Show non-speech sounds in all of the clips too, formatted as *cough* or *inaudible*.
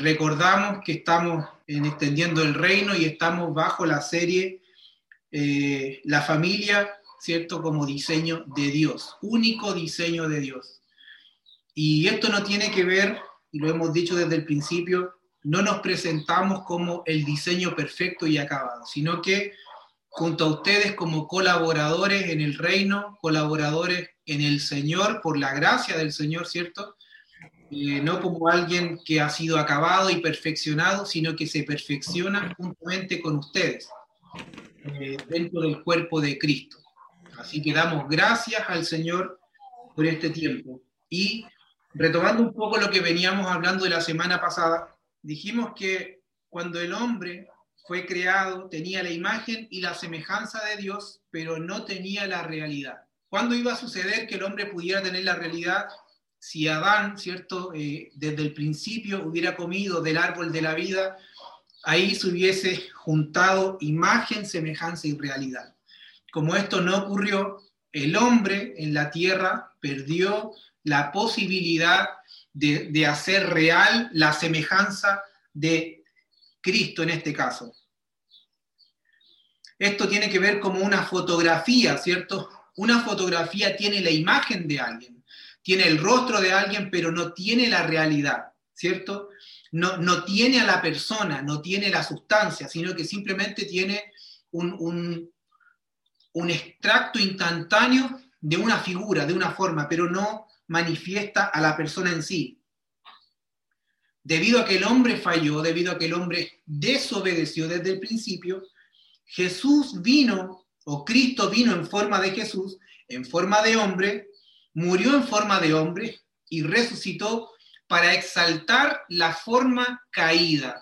recordamos que estamos en extendiendo el reino y estamos bajo la serie eh, La familia, ¿cierto? Como diseño de Dios, único diseño de Dios. Y esto no tiene que ver, y lo hemos dicho desde el principio, no nos presentamos como el diseño perfecto y acabado, sino que junto a ustedes como colaboradores en el reino, colaboradores en el Señor, por la gracia del Señor, ¿cierto? Eh, no como alguien que ha sido acabado y perfeccionado, sino que se perfecciona juntamente con ustedes eh, dentro del cuerpo de Cristo. Así que damos gracias al Señor por este tiempo. Y retomando un poco lo que veníamos hablando de la semana pasada, dijimos que cuando el hombre fue creado tenía la imagen y la semejanza de Dios, pero no tenía la realidad. ¿Cuándo iba a suceder que el hombre pudiera tener la realidad? Si Adán, ¿cierto? Eh, desde el principio hubiera comido del árbol de la vida, ahí se hubiese juntado imagen, semejanza y realidad. Como esto no ocurrió, el hombre en la tierra perdió la posibilidad de, de hacer real la semejanza de Cristo en este caso. Esto tiene que ver como una fotografía, ¿cierto? Una fotografía tiene la imagen de alguien, tiene el rostro de alguien, pero no tiene la realidad, ¿cierto? No, no tiene a la persona, no tiene la sustancia, sino que simplemente tiene un, un, un extracto instantáneo de una figura, de una forma, pero no manifiesta a la persona en sí. Debido a que el hombre falló, debido a que el hombre desobedeció desde el principio, Jesús vino, o Cristo vino en forma de Jesús, en forma de hombre, murió en forma de hombre y resucitó para exaltar la forma caída.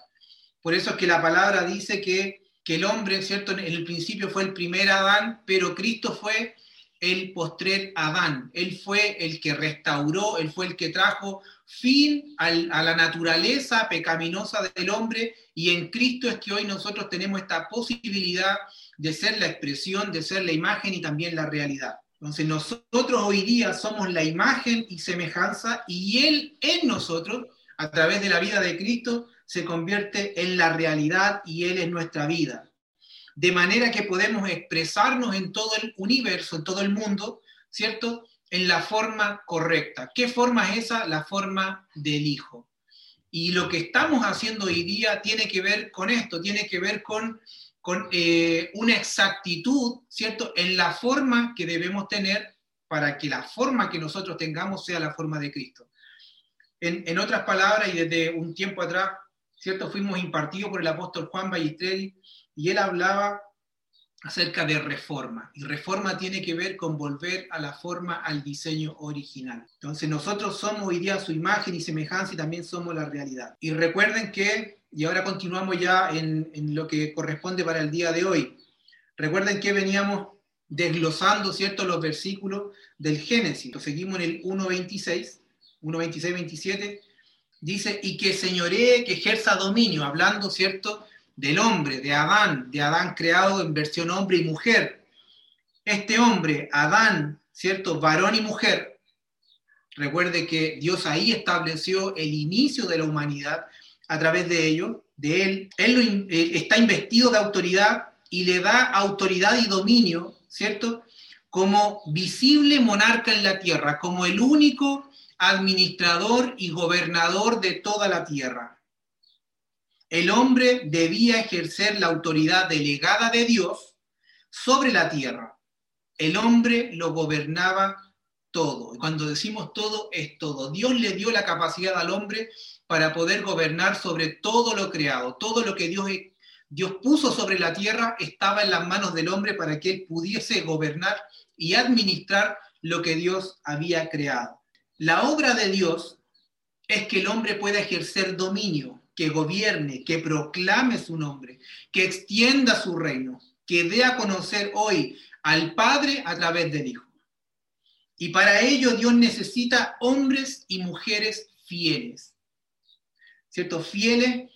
Por eso es que la palabra dice que, el hombre, ¿cierto? En el principio fue el primer Adán, pero Cristo fue el postrer Adán. Él fue el que restauró, él fue el que trajo fin a la naturaleza pecaminosa del hombre y en Cristo es que hoy nosotros tenemos esta posibilidad de ser la expresión, de ser la imagen y también la realidad. Entonces nosotros hoy día somos la imagen y semejanza y Él en nosotros, a través de la vida de Cristo, se convierte en la realidad y Él es nuestra vida de manera que podemos expresarnos en todo el universo, en todo el mundo, ¿cierto? En la forma correcta. ¿Qué forma es esa? La forma del Hijo. Y lo que estamos haciendo hoy día tiene que ver con esto, tiene que ver con, con eh, una exactitud, ¿cierto? En la forma que debemos tener para que la forma que nosotros tengamos sea la forma de Cristo. En, en otras palabras, y desde un tiempo atrás, ¿cierto? Fuimos impartidos por el apóstol Juan Ballesteri y él hablaba acerca de reforma. Y reforma tiene que ver con volver a la forma, al diseño original. Entonces nosotros somos hoy día su imagen y semejanza y también somos la realidad. Y recuerden que, y ahora continuamos ya en, lo que corresponde para el día de hoy, recuerden que veníamos desglosando, ¿cierto?, los versículos del Génesis. Lo seguimos en el 1.26, 1.26, 27, dice, y que señoree, que ejerza dominio, hablando, ¿cierto?, del hombre, de Adán, de Adán creado en versión hombre y mujer. Este hombre, Adán, ¿cierto? Varón y mujer. Recuerde que Dios ahí estableció el inicio de la humanidad a través de ello, de él. Él eh, está investido de autoridad y le da autoridad y dominio, ¿cierto? Como visible monarca en la tierra, como el único administrador y gobernador de toda la tierra. El hombre debía ejercer la autoridad delegada de Dios sobre la tierra. El hombre lo gobernaba todo. Cuando decimos todo, es todo. Dios le dio la capacidad al hombre para poder gobernar sobre todo lo creado. Todo lo que Dios, Dios puso sobre la tierra estaba en las manos del hombre para que él pudiese gobernar y administrar lo que Dios había creado. La obra de Dios es que el hombre pueda ejercer dominio que gobierne, que proclame su nombre, que extienda su reino, que dé a conocer hoy al Padre a través del Hijo. Y para ello Dios necesita hombres y mujeres fieles, Fieles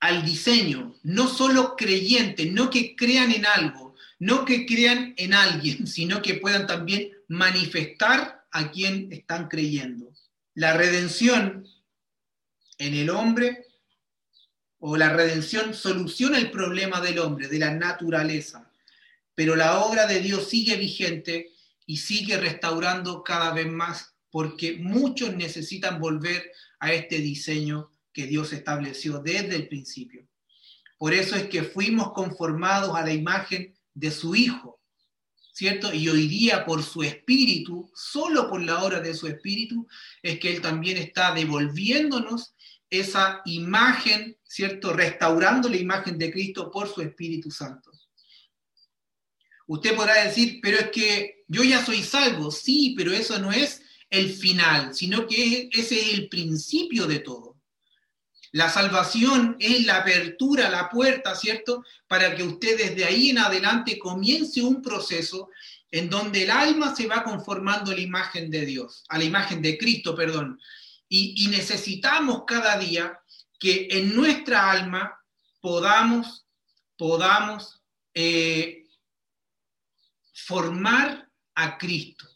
al diseño, no solo creyentes, no que crean en algo, no que crean en alguien, *laughs* sino que puedan también manifestar a quien están creyendo. La redención en el hombre, o la redención soluciona el problema del hombre, de la naturaleza, pero la obra de Dios sigue vigente y sigue restaurando cada vez más, porque muchos necesitan volver a este diseño que Dios estableció desde el principio. Por eso es que fuimos conformados a la imagen de su Hijo, ¿cierto? Y hoy día por su espíritu, solo por la obra de su espíritu, es que Él también está devolviéndonos esa imagen, ¿cierto? Restaurando la imagen de Cristo por su Espíritu Santo. Usted podrá decir, pero es que yo ya soy salvo. Sí, pero eso no es el final, sino que ese es el principio de todo. La salvación es la apertura, la puerta, ¿cierto? Para que usted desde ahí en adelante comience un proceso en donde el alma se va conformando a la imagen de Dios, a la imagen de Cristo, perdón. Y, necesitamos cada día que en nuestra alma podamos, podamos eh, formar a Cristo.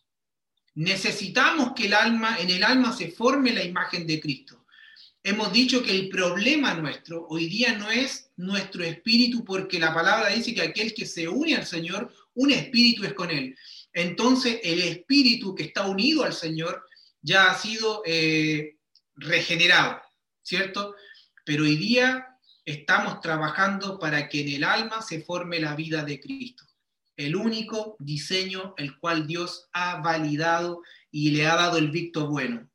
Necesitamos que el alma, en el alma se forme la imagen de Cristo. Hemos dicho que el problema nuestro hoy día no es nuestro espíritu, porque la palabra dice que aquel que se une al Señor, un espíritu es con él. Entonces, el espíritu que está unido al Señor ya ha sido eh, regenerado, ¿cierto? Pero hoy día estamos trabajando para que en el alma se forme la vida de Cristo el único diseño el cual Dios ha validado y le ha dado el victo bueno.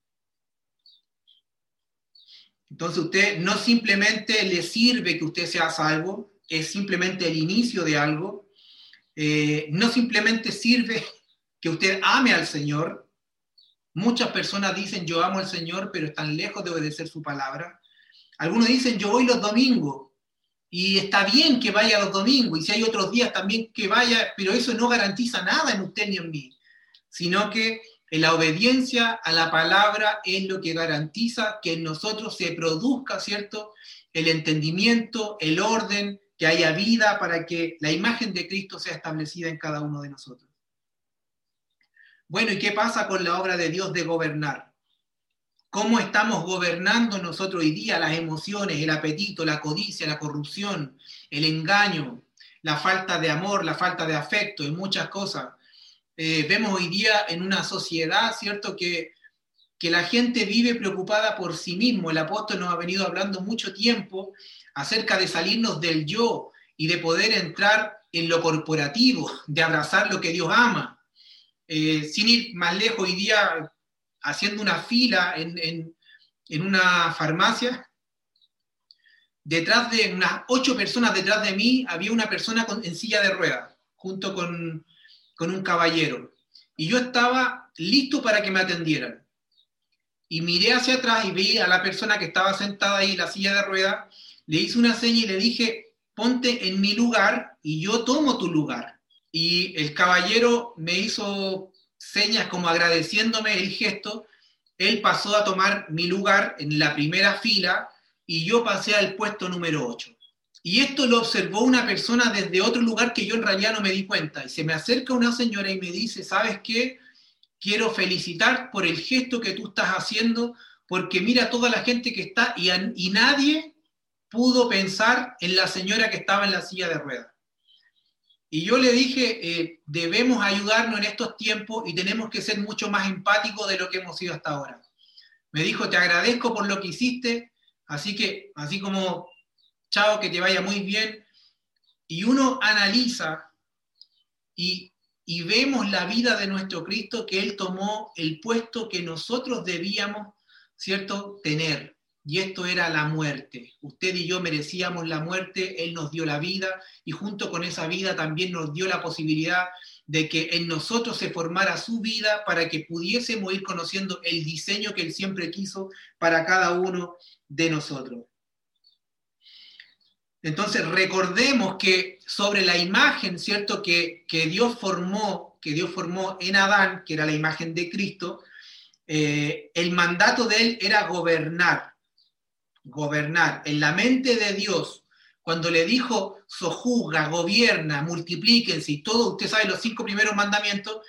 Entonces usted no simplemente le sirve que usted sea salvo, es simplemente el inicio de algo. Eh, no simplemente sirve que usted ame al Señor. Muchas personas dicen yo amo al Señor, pero están lejos de obedecer su palabra. Algunos dicen yo voy los domingos, y está bien que vaya los domingos, y si hay otros días también que vaya, pero eso no garantiza nada en usted ni en mí, sino que la obediencia a la palabra es lo que garantiza que en nosotros se produzca, ¿cierto? El entendimiento, el orden, que haya vida para que la imagen de Cristo sea establecida en cada uno de nosotros. Bueno, ¿y qué pasa con la obra de Dios de gobernar? cómo estamos gobernando nosotros hoy día las emociones, el apetito, la codicia, la corrupción, el engaño, la falta de amor, la falta de afecto y muchas cosas. Eh, vemos hoy día en una sociedad, ¿cierto?, que, que la gente vive preocupada por sí mismo. El apóstol nos ha venido hablando mucho tiempo acerca de salirnos del yo y de poder entrar en lo corporativo, de abrazar lo que Dios ama. Eh, sin ir más lejos, hoy día haciendo una fila en, una farmacia. Detrás de unas ocho personas detrás de mí había una persona en silla de ruedas, junto con, con un caballero. Y yo estaba listo para que me atendieran. Y miré hacia atrás y vi a la persona que estaba sentada ahí en la silla de ruedas, le hice una seña y le dije, ponte en mi lugar y yo tomo tu lugar. Y el caballero me hizo señas como agradeciéndome el gesto, él pasó a tomar mi lugar en la primera fila y yo pasé al puesto número 8. Y esto lo observó una persona desde otro lugar que yo en realidad no me di cuenta. Y se me acerca una señora y me dice, ¿sabes qué? Quiero felicitar por el gesto que tú estás haciendo, porque mira toda la gente que está y, nadie pudo pensar en la señora que estaba en la silla de ruedas. Y yo le dije, eh, debemos ayudarnos en estos tiempos y tenemos que ser mucho más empáticos de lo que hemos sido hasta ahora. Me dijo, te agradezco por lo que hiciste, así que, así como, chao, que te vaya muy bien. Y uno analiza y, y vemos la vida de nuestro Cristo, que Él tomó el puesto que nosotros debíamos, ¿cierto?, tener y esto era la muerte. Usted y yo merecíamos la muerte, Él nos dio la vida y junto con esa vida también nos dio la posibilidad de que en nosotros se formara su vida para que pudiésemos ir conociendo el diseño que Él siempre quiso para cada uno de nosotros. Entonces recordemos que sobre la imagen, ¿cierto? Que, que Dios formó, que Dios formó en Adán, que era la imagen de Cristo, eh, el mandato de Él era gobernar gobernar. En la mente de Dios, cuando le dijo, sojuzga, gobierna, multiplíquense y todo, usted sabe los cinco primeros mandamientos,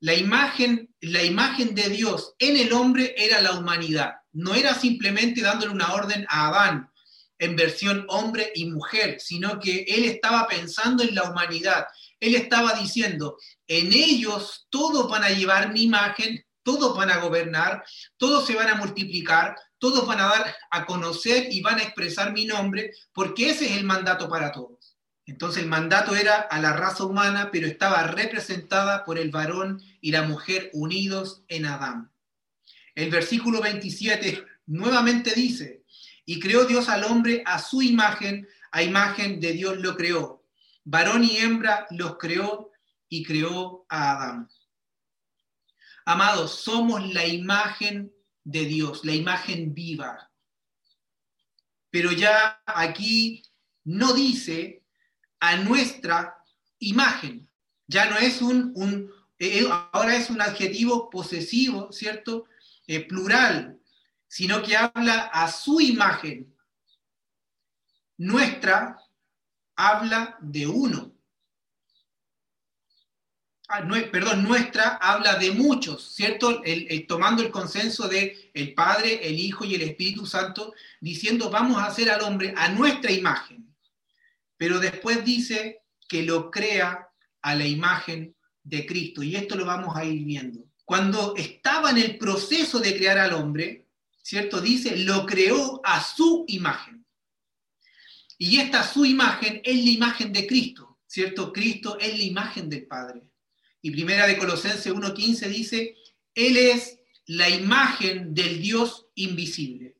la imagen, la imagen de Dios en el hombre era la humanidad. no era simplemente dándole una orden a Adán en versión hombre y mujer, sino que él estaba pensando en la humanidad. Él estaba diciendo, en ellos todos van a llevar mi imagen, todos van a gobernar, todos se van a multiplicar, todos van a dar a conocer y van a expresar mi nombre, porque ese es el mandato para todos. Entonces el mandato era a la raza humana, pero estaba representada por el varón y la mujer unidos en Adán. El versículo 27 nuevamente dice, y creó Dios al hombre a su imagen, a imagen de Dios lo creó. Varón y hembra los creó y creó a Adán. Amados, somos la imagen de Dios, la imagen viva. Pero ya aquí no dice a nuestra imagen. Ya no es un, un eh, eh, ahora es un adjetivo posesivo, ¿cierto? Eh, plural, sino que habla a su imagen. Nuestra habla de uno. Ah, perdón, nuestra habla de muchos, ¿cierto? tomando el consenso de el Padre, el Hijo y el Espíritu Santo, diciendo vamos a hacer al hombre a nuestra imagen pero después dice que lo crea a la imagen de Cristo. Y esto lo vamos a ir viendo. Cuando estaba en el proceso de crear al hombre, ¿cierto? Dice, lo creó a su imagen. Y esta su imagen es la imagen de Cristo, ¿cierto? Cristo es la imagen del Padre. Y primera de Colosenses 1.15 dice, Él es la imagen del Dios invisible,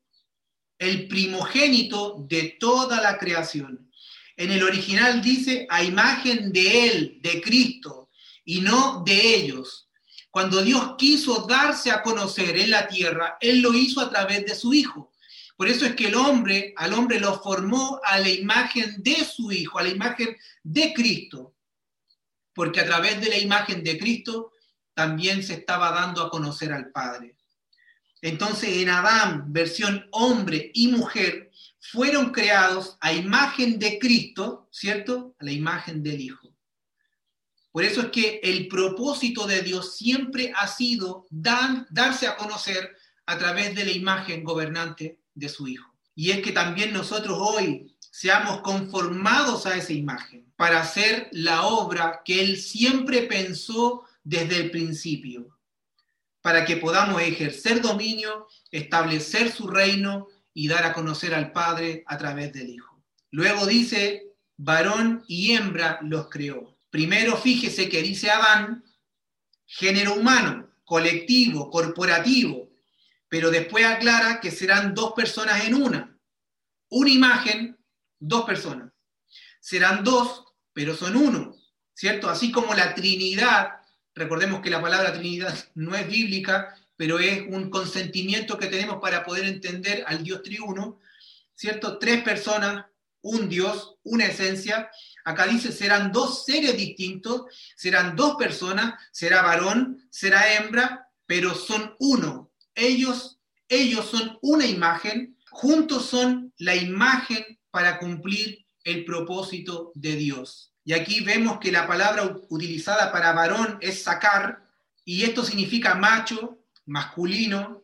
el primogénito de toda la creación en el original dice a imagen de Él, de Cristo, y no de ellos. Cuando Dios quiso darse a conocer en la tierra, Él lo hizo a través de su Hijo. Por eso es que el hombre, al hombre lo formó a la imagen de su Hijo, a la imagen de Cristo. Porque a través de la imagen de Cristo también se estaba dando a conocer al Padre. Entonces en Adán, versión hombre y mujer, fueron creados a imagen de Cristo, ¿cierto? A la imagen del Hijo. Por eso es que el propósito de Dios siempre ha sido darse a conocer a través de la imagen gobernante de su Hijo. Y es que también nosotros hoy seamos conformados a esa imagen para hacer la obra que Él siempre pensó desde el principio, para que podamos ejercer dominio, establecer su reino y dar a conocer al Padre a través del Hijo. Luego dice, varón y hembra los creó. Primero fíjese que dice Adán, género humano, colectivo, corporativo, pero después aclara que serán dos personas en una. Una imagen, dos personas. Serán dos, pero son uno, ¿cierto? Así como la Trinidad, recordemos que la palabra Trinidad *laughs* no es bíblica, pero es un consentimiento que tenemos para poder entender al Dios triuno, ¿cierto? Tres personas, un Dios, una esencia. Acá dice, serán dos seres distintos, serán dos personas, será varón, será hembra, pero son uno. Ellos, ellos son una imagen, juntos son la imagen para cumplir el propósito de Dios. Y aquí vemos que la palabra utilizada para varón es sacar, y esto significa macho, masculino,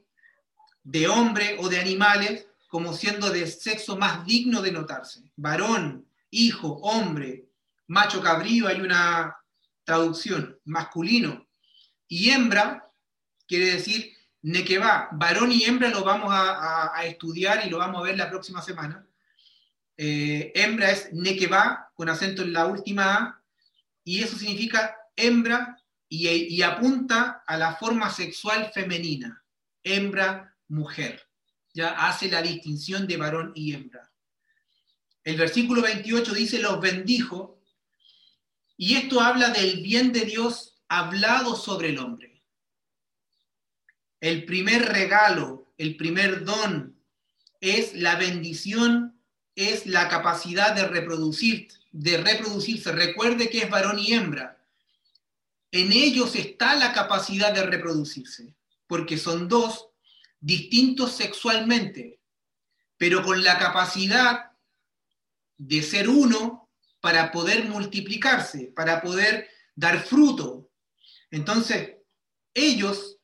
de hombre o de animales, como siendo de sexo más digno de notarse. Varón, hijo, hombre, macho cabrío, hay una traducción, masculino. Y hembra quiere decir nequeba. Varón y hembra lo vamos a, estudiar y lo vamos a ver la próxima semana. Eh, hembra es nequeba, con acento en la última A, y eso significa hembra y, apunta a la forma sexual femenina, hembra, mujer. Ya hace la distinción de varón y hembra. El versículo 28 dice, los bendijo, y esto habla del bien de Dios hablado sobre el hombre. El primer regalo, el primer don es la bendición, es la capacidad de reproducir, de reproducirse. Recuerde que es varón y hembra en ellos está la capacidad de reproducirse, porque son dos distintos sexualmente, pero con la capacidad de ser uno para poder multiplicarse, para poder dar fruto. Entonces, ellos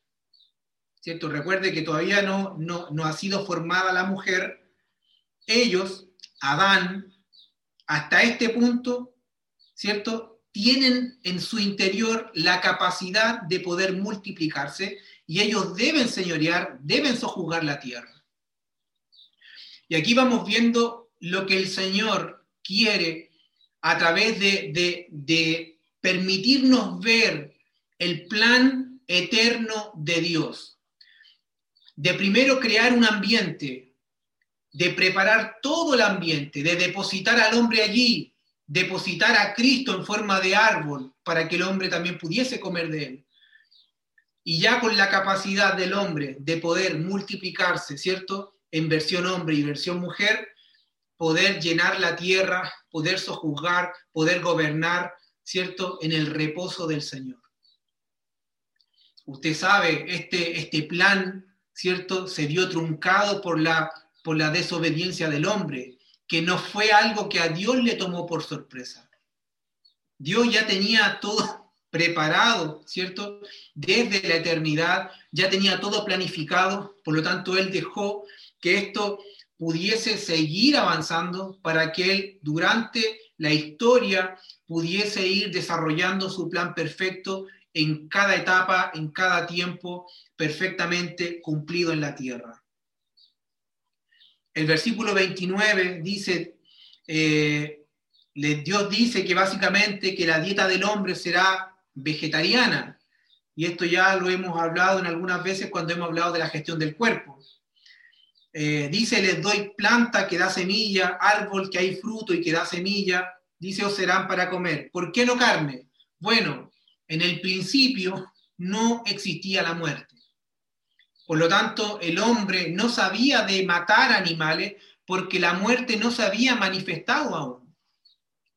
¿cierto? Recuerde que todavía no, no, no ha sido formada la mujer. Ellos, Adán, hasta este punto, ¿cierto? Tienen en su interior la capacidad de poder multiplicarse y ellos deben señorear, deben sojuzgar la tierra. Y aquí vamos viendo lo que el Señor quiere a través de, de permitirnos ver el plan eterno de Dios. De primero crear un ambiente, de preparar todo el ambiente, de depositar al hombre allí, depositar a Cristo en forma de árbol para que el hombre también pudiese comer de él. Y ya con la capacidad del hombre de poder multiplicarse, ¿cierto? En versión hombre y versión mujer, poder llenar la tierra, poder sojuzgar, poder gobernar, ¿cierto? En el reposo del Señor. Usted sabe, este, este plan, ¿cierto? Se vio truncado por la, por la desobediencia del hombre, que no fue algo que a Dios le tomó por sorpresa. Dios ya tenía todo preparado, ¿cierto? Desde la eternidad, ya tenía todo planificado, por lo tanto, Él dejó que esto pudiese seguir avanzando para que Él durante la historia pudiese ir desarrollando su plan perfecto en cada etapa, en cada tiempo, perfectamente cumplido en la tierra. El versículo 29 dice, eh, Dios dice que básicamente que la dieta del hombre será vegetariana, y esto ya lo hemos hablado en algunas veces cuando hemos hablado de la gestión del cuerpo. Eh, dice, les doy planta que da semilla, árbol que hay fruto y que da semilla, dice, os serán para comer. ¿Por qué no carne? Bueno, en el principio no existía la muerte. Por lo tanto, el hombre no sabía de matar animales porque la muerte no se había manifestado aún.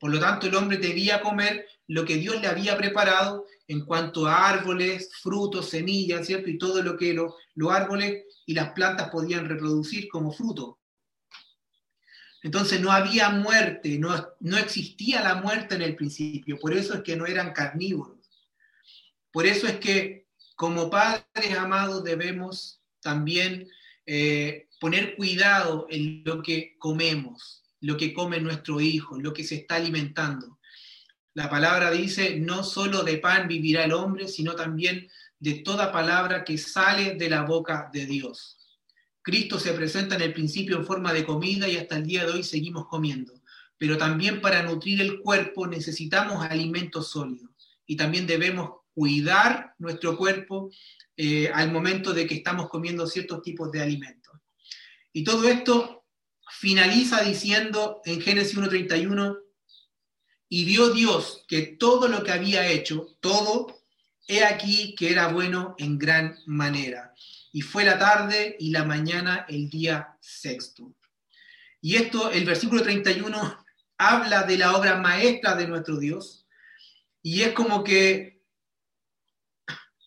Por lo tanto, el hombre debía comer lo que Dios le había preparado en cuanto a árboles, frutos, semillas, ¿cierto? Y todo lo que los árboles y las plantas podían reproducir como fruto. Entonces no había muerte, no, existía la muerte en el principio, por eso es que no eran carnívoros. Por eso es que como padres amados debemos también eh, poner cuidado en lo que comemos, lo que come nuestro hijo, lo que se está alimentando. La palabra dice, no solo de pan vivirá el hombre, sino también de toda palabra que sale de la boca de Dios. Cristo se presenta en el principio en forma de comida y hasta el día de hoy seguimos comiendo. Pero también para nutrir el cuerpo necesitamos alimentos sólidos y también debemos cuidar nuestro cuerpo eh, al momento de que estamos comiendo ciertos tipos de alimentos. Y todo esto finaliza diciendo en Génesis 1.31, y vio Dios que todo lo que había hecho, todo, he aquí que era bueno en gran manera. Y fue la tarde y la mañana el día sexto. Y esto, el versículo 31, *laughs* habla de la obra maestra de nuestro Dios. Y es como que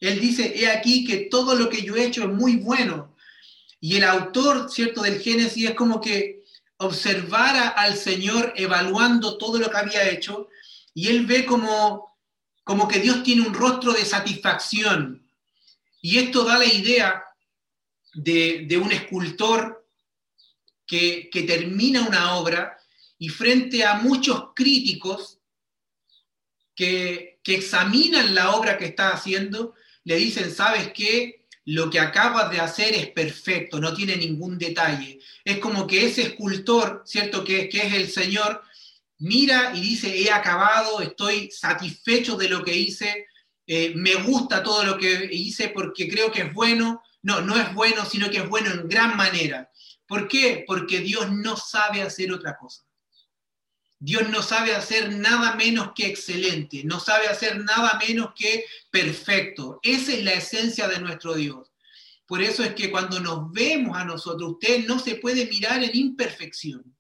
él dice, he aquí que todo lo que yo he hecho es muy bueno. Y el autor, ¿cierto?, del Génesis es como que observara al Señor evaluando todo lo que había hecho y él ve como, como que Dios tiene un rostro de satisfacción. Y esto da la idea de, un escultor que, que termina una obra y frente a muchos críticos que, que examinan la obra que está haciendo, le dicen, ¿sabes qué? Lo que acabas de hacer es perfecto, no tiene ningún detalle. Es como que ese escultor, ¿cierto? Que, es el Señor, mira y dice, he acabado, estoy satisfecho de lo que hice, eh, me gusta todo lo que hice porque creo que es bueno. No, no es bueno, sino que es bueno en gran manera. ¿Por qué? Porque Dios no sabe hacer otra cosa. Dios no sabe hacer nada menos que excelente, no sabe hacer nada menos que perfecto. Esa es la esencia de nuestro Dios. Por eso es que cuando nos vemos a nosotros, usted no se puede mirar en imperfección.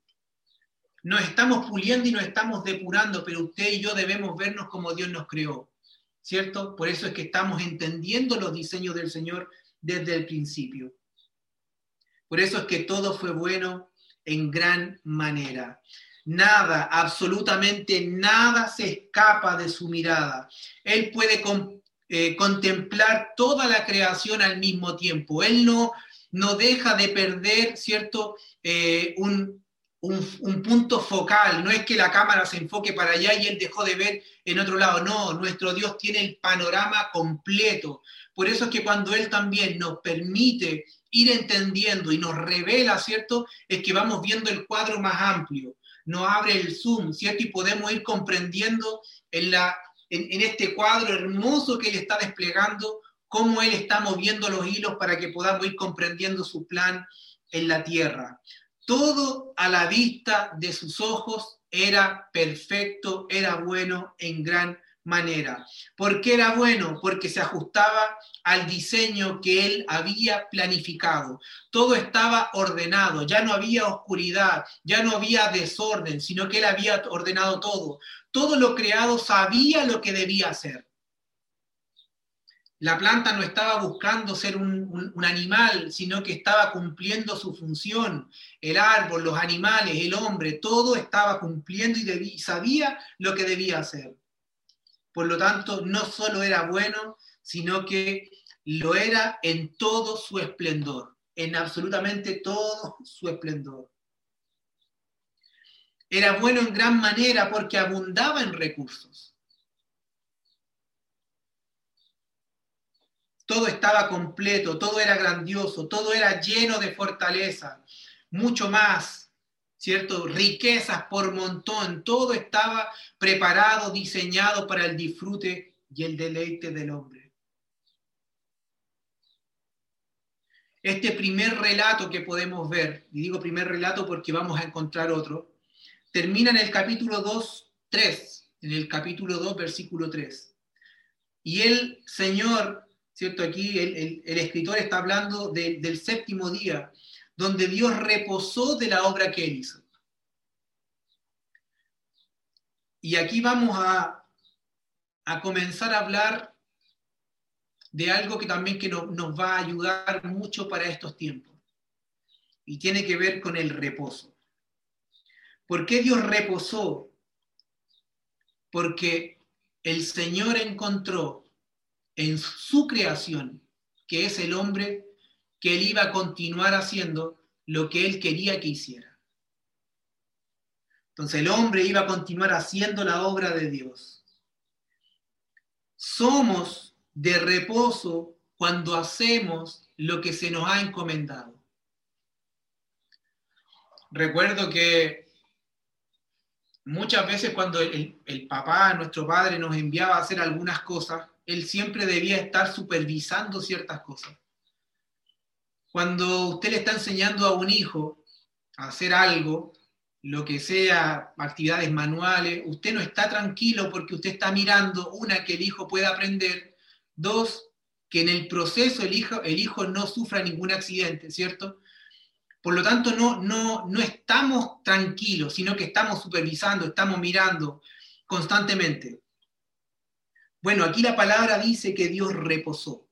Nos estamos puliendo y nos estamos depurando, pero usted y yo debemos vernos como Dios nos creó, ¿cierto? Por eso es que estamos entendiendo los diseños del Señor desde el principio. Por eso es que todo fue bueno en gran manera. Nada, absolutamente nada se escapa de su mirada. Él puede eh, contemplar toda la creación al mismo tiempo. Él no, no deja de perder, ¿cierto?, eh, un, un, punto focal. No es que la cámara se enfoque para allá y él dejó de ver en otro lado. No, nuestro Dios tiene el panorama completo. Por eso es que cuando Él también nos permite ir entendiendo y nos revela, ¿cierto? Es que vamos viendo el cuadro más amplio. Nos abre el zoom, ¿cierto? Y podemos ir comprendiendo en, la, en este cuadro hermoso que Él está desplegando, cómo Él está moviendo los hilos para que podamos ir comprendiendo su plan en la tierra. Todo a la vista de sus ojos era perfecto, era bueno en gran manera. ¿Por qué era bueno? Porque se ajustaba al diseño que él había planificado. Todo estaba ordenado, ya no había oscuridad, ya no había desorden, sino que él había ordenado todo. Todo lo creado sabía lo que debía hacer. La planta no estaba buscando ser un, animal, sino que estaba cumpliendo su función. El árbol, los animales, el hombre, todo estaba cumpliendo y sabía lo que debía hacer. Por lo tanto, no solo era bueno, sino que lo era en todo su esplendor, en absolutamente todo su esplendor. Era bueno en gran manera porque abundaba en recursos todo estaba completo, todo era grandioso, todo era lleno de fortaleza, mucho más, ¿cierto? Riquezas por montón, todo estaba preparado, diseñado para el disfrute y el deleite del hombre. Este primer relato que podemos ver, y digo primer relato porque vamos a encontrar otro, termina en el capítulo 2, 3, en el capítulo 2, versículo 3. Y el Señor ¿cierto? Aquí el, escritor está hablando del séptimo día, donde Dios reposó de la obra que él hizo. Y aquí vamos a, comenzar a hablar de algo que también que nos va a ayudar mucho para estos tiempos. Y tiene que ver con el reposo. ¿Por qué Dios reposó? Porque el Señor encontró en su creación, que es el hombre, que él iba a continuar haciendo lo que él quería que hiciera. Entonces el hombre iba a continuar haciendo la obra de Dios. Somos de reposo cuando hacemos lo que se nos ha encomendado. Recuerdo que muchas veces cuando el, papá, nuestro padre, nos enviaba a hacer algunas cosas, él siempre debía estar supervisando ciertas cosas. Cuando usted le está enseñando a un hijo a hacer algo, lo que sea, actividades manuales, usted no está tranquilo porque usted está mirando, una, que el hijo pueda aprender, dos, que en el proceso el hijo, el hijo no sufra ningún accidente, ¿cierto? Por lo tanto, no, no, no estamos tranquilos, sino que estamos supervisando, estamos mirando constantemente. Bueno, aquí la palabra dice que Dios reposó.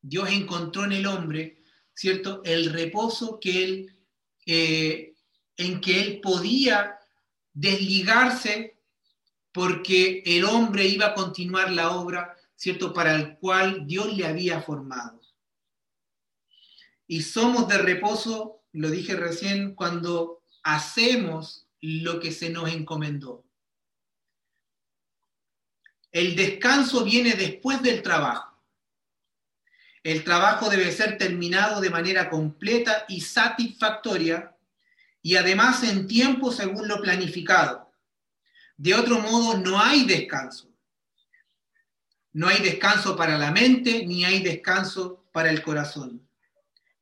Dios encontró en el hombre, ¿cierto? El reposo que él, eh, en que él podía desligarse porque el hombre iba a continuar la obra, ¿cierto? Para el cual Dios le había formado. Y somos de reposo, lo dije recién, cuando hacemos lo que se nos encomendó. El descanso viene después del trabajo. El trabajo debe ser terminado de manera completa y satisfactoria y además en tiempo según lo planificado. De otro modo, no hay descanso. No hay descanso para la mente ni hay descanso para el corazón.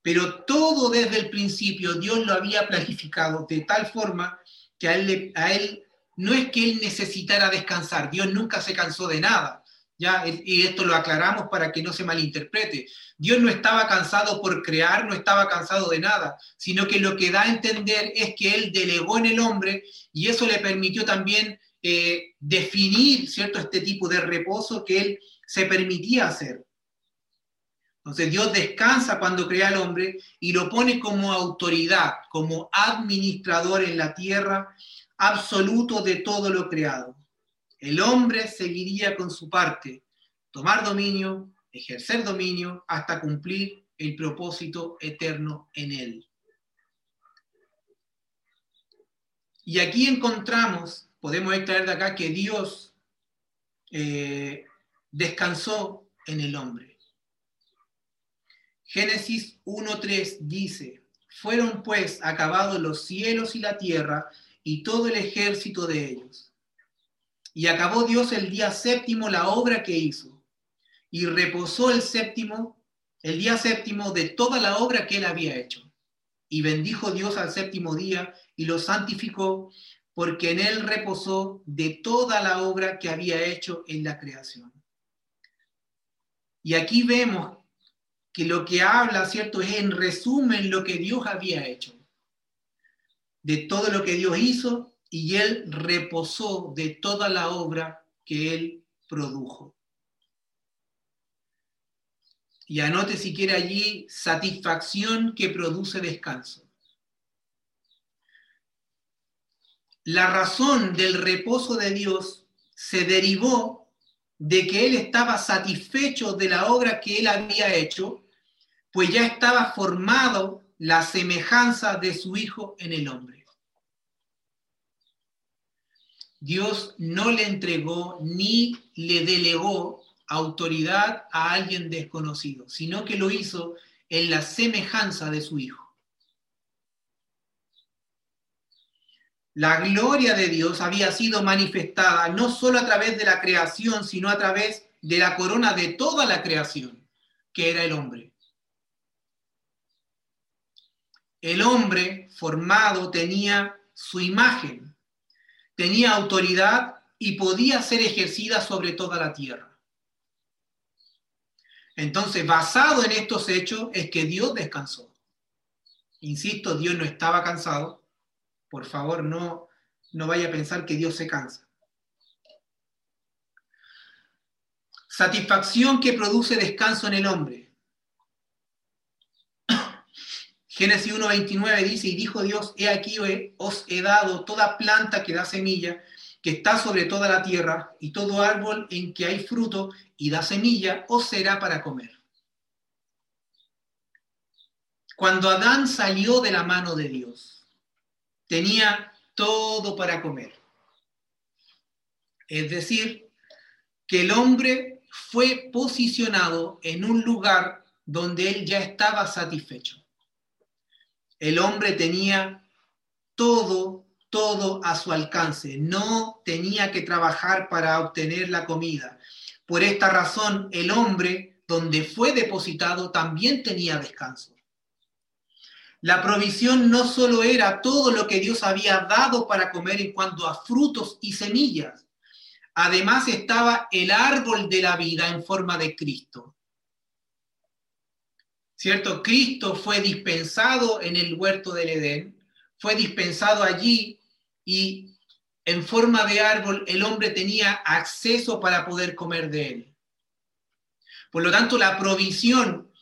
Pero todo desde el principio Dios lo había planificado de tal forma que a él, no es que él necesitara descansar, Dios nunca se cansó de nada. Y esto lo aclaramos para que no se malinterprete. Dios no estaba cansado por crear, no estaba cansado de nada, sino que lo que da a entender es que Él delegó en el hombre y eso le permitió también eh, definir ¿cierto? este tipo de reposo que Él se permitía hacer. Entonces Dios descansa cuando crea al hombre y lo pone como autoridad, como administrador en la tierra absoluto de todo lo creado. El hombre seguiría con su parte, tomar dominio, ejercer dominio, hasta cumplir el propósito eterno en él. Y aquí encontramos, podemos extraer de acá que Dios eh, descansó en el hombre. Génesis 1.3 dice, fueron pues acabados los cielos y la tierra y todo el ejército de ellos. Y acabó Dios el día séptimo la obra que hizo, y reposó el séptimo, el día séptimo de toda la obra que él había hecho. Y bendijo Dios al séptimo día y lo santificó, porque en él reposó de toda la obra que había hecho en la creación. Y aquí vemos que lo que habla, ¿cierto? Es en resumen lo que Dios había hecho. De todo lo que Dios hizo y él reposó de toda la obra que él produjo. Y anote si quiere allí satisfacción que produce descanso. La razón del reposo de Dios se derivó de que Él estaba satisfecho de la obra que Él había hecho, pues ya estaba formado la semejanza de su Hijo en el hombre. Dios no le entregó ni le delegó autoridad a alguien desconocido, sino que lo hizo en la semejanza de su Hijo. La gloria de Dios había sido manifestada no solo a través de la creación, sino a través de la corona de toda la creación, que era el hombre. El hombre formado tenía su imagen, tenía autoridad y podía ser ejercida sobre toda la tierra. Entonces, basado en estos hechos, es que Dios descansó. Insisto, Dios no estaba cansado. Por favor, no, no vaya a pensar que Dios se cansa. Satisfacción que produce descanso en el hombre. Génesis 1.29 dice, y dijo Dios, he aquí os he dado toda planta que da semilla, que está sobre toda la tierra, y todo árbol en que hay fruto y da semilla, os será para comer. Cuando Adán salió de la mano de Dios, tenía todo para comer. Es decir, que el hombre fue posicionado en un lugar donde él ya estaba satisfecho. El hombre tenía todo todo a su alcance, no tenía que trabajar para obtener la comida. Por esta razón, el hombre, donde fue depositado, también tenía descanso. La provisión no solo era todo lo que Dios había dado para comer en cuanto a frutos y semillas, además estaba el árbol de la vida en forma de Cristo. ¿Cierto? Cristo fue dispensado en el huerto del Edén, fue dispensado allí y en forma de árbol el hombre tenía acceso para poder comer de él. Por lo tanto, la provisión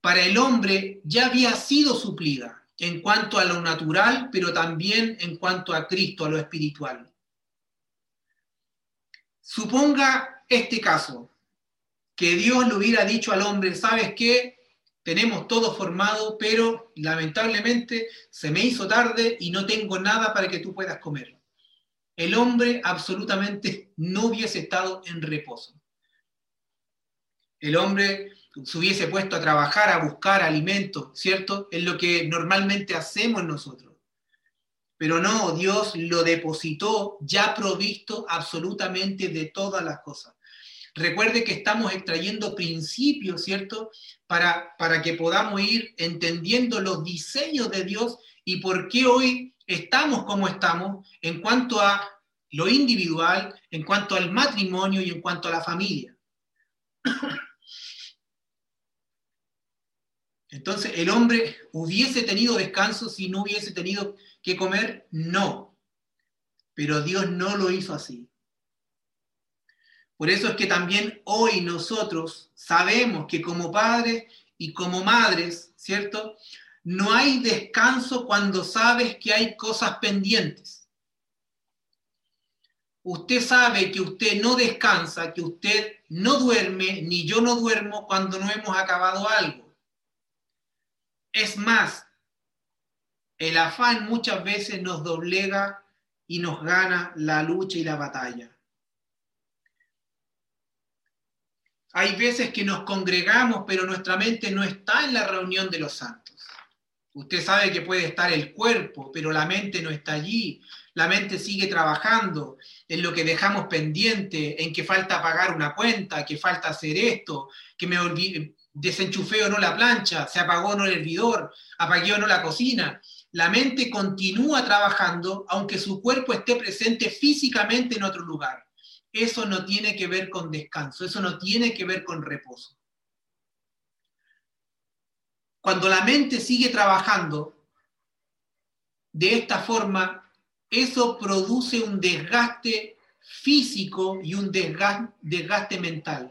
para el hombre ya había sido suplida en cuanto a lo natural, pero también en cuanto a Cristo, a lo espiritual. Suponga este caso, que Dios le hubiera dicho al hombre, ¿sabes qué? Tenemos todo formado, pero lamentablemente se me hizo tarde y no tengo nada para que tú puedas comer. El hombre absolutamente no hubiese estado en reposo. El hombre se hubiese puesto a trabajar, a buscar alimento, ¿cierto? Es lo que normalmente hacemos nosotros. Pero no, Dios lo depositó ya provisto absolutamente de todas las cosas. Recuerde que estamos extrayendo principios, ¿cierto? Para, para que podamos ir entendiendo los diseños de Dios y por qué hoy estamos como estamos en cuanto a lo individual, en cuanto al matrimonio y en cuanto a la familia. Entonces, ¿el hombre hubiese tenido descanso si no hubiese tenido que comer? No. Pero Dios no lo hizo así. Por eso es que también hoy nosotros sabemos que como padres y como madres, ¿cierto? No hay descanso cuando sabes que hay cosas pendientes. Usted sabe que usted no descansa, que usted no duerme, ni yo no duermo cuando no hemos acabado algo. Es más, el afán muchas veces nos doblega y nos gana la lucha y la batalla. Hay veces que nos congregamos, pero nuestra mente no está en la reunión de los santos. Usted sabe que puede estar el cuerpo, pero la mente no está allí. La mente sigue trabajando en lo que dejamos pendiente, en que falta pagar una cuenta, que falta hacer esto, que me desenchufé o no la plancha, se apagó o no el hervidor, apagué o no la cocina. La mente continúa trabajando aunque su cuerpo esté presente físicamente en otro lugar. Eso no tiene que ver con descanso, eso no tiene que ver con reposo. Cuando la mente sigue trabajando de esta forma, eso produce un desgaste físico y un desgaste, mental.